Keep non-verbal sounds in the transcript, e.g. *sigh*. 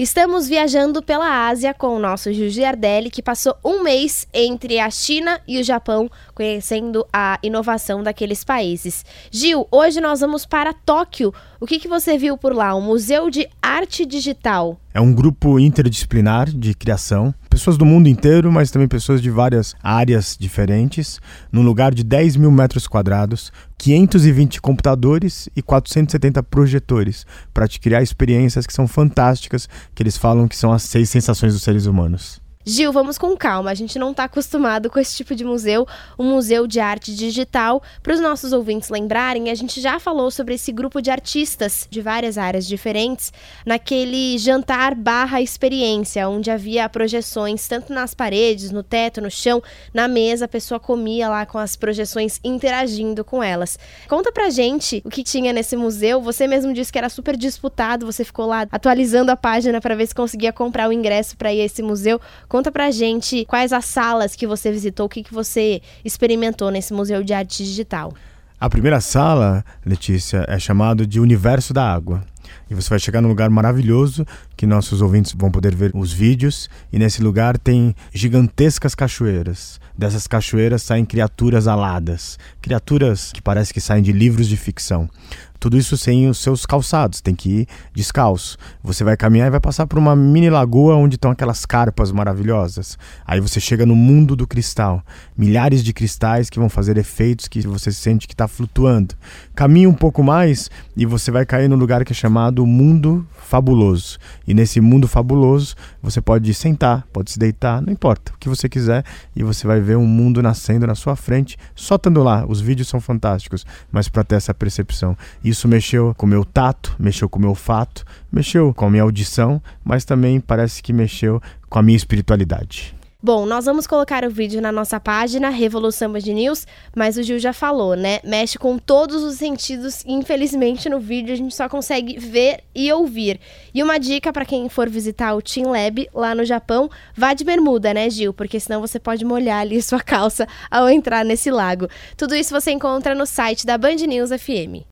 Estamos viajando pela Ásia com o nosso Giardelli, que passou um mês entre a China e o Japão, conhecendo a inovação daqueles países. Gil, hoje nós vamos para Tóquio. O que, que você viu por lá? Um museu de arte digital. É um grupo interdisciplinar de criação, pessoas do mundo inteiro, mas também pessoas de várias áreas diferentes, num lugar de 10 mil metros quadrados, 520 computadores e 470 projetores, para te criar experiências que são fantásticas, que eles falam que são as seis sensações dos seres humanos. Gil, vamos com calma. A gente não está acostumado com esse tipo de museu, um museu de arte digital. Para os nossos ouvintes lembrarem, a gente já falou sobre esse grupo de artistas de várias áreas diferentes naquele jantar barra experiência, onde havia projeções tanto nas paredes, no teto, no chão, na mesa, a pessoa comia lá com as projeções interagindo com elas. Conta pra gente o que tinha nesse museu. Você mesmo disse que era super disputado, você ficou lá atualizando a página para ver se conseguia comprar o ingresso para ir a esse museu. Conta pra gente quais as salas que você visitou, o que, que você experimentou nesse Museu de Arte Digital. A primeira sala, Letícia, é chamado de Universo da Água. E você vai chegar num lugar maravilhoso que nossos ouvintes vão poder ver os vídeos. E nesse lugar tem gigantescas cachoeiras. Dessas cachoeiras saem criaturas aladas, criaturas que parece que saem de livros de ficção. Tudo isso sem os seus calçados, tem que ir descalço. Você vai caminhar e vai passar por uma mini lagoa onde estão aquelas carpas maravilhosas. Aí você chega no mundo do cristal. Milhares de cristais que vão fazer efeitos que você sente que está flutuando. Caminhe um pouco mais e você vai cair no lugar que é chamado Mundo Fabuloso. E nesse mundo fabuloso, você pode sentar, pode se deitar, não importa, o que você quiser, e você vai ver um mundo nascendo na sua frente, só estando lá. Os vídeos são fantásticos, mas para ter essa percepção. Isso mexeu com o meu tato, mexeu com o meu olfato, mexeu com a minha audição, mas também parece que mexeu com a minha espiritualidade. Bom, nós vamos colocar o vídeo na nossa página Revolução Band News, mas o Gil já falou, né? Mexe com todos os sentidos e infelizmente no vídeo a gente só consegue ver e ouvir. E uma dica para quem for visitar o Team Lab lá no Japão, vá de bermuda, né, Gil? Porque senão você pode molhar ali *laughs* sua calça ao entrar nesse lago. Tudo isso você encontra no site da Band News FM.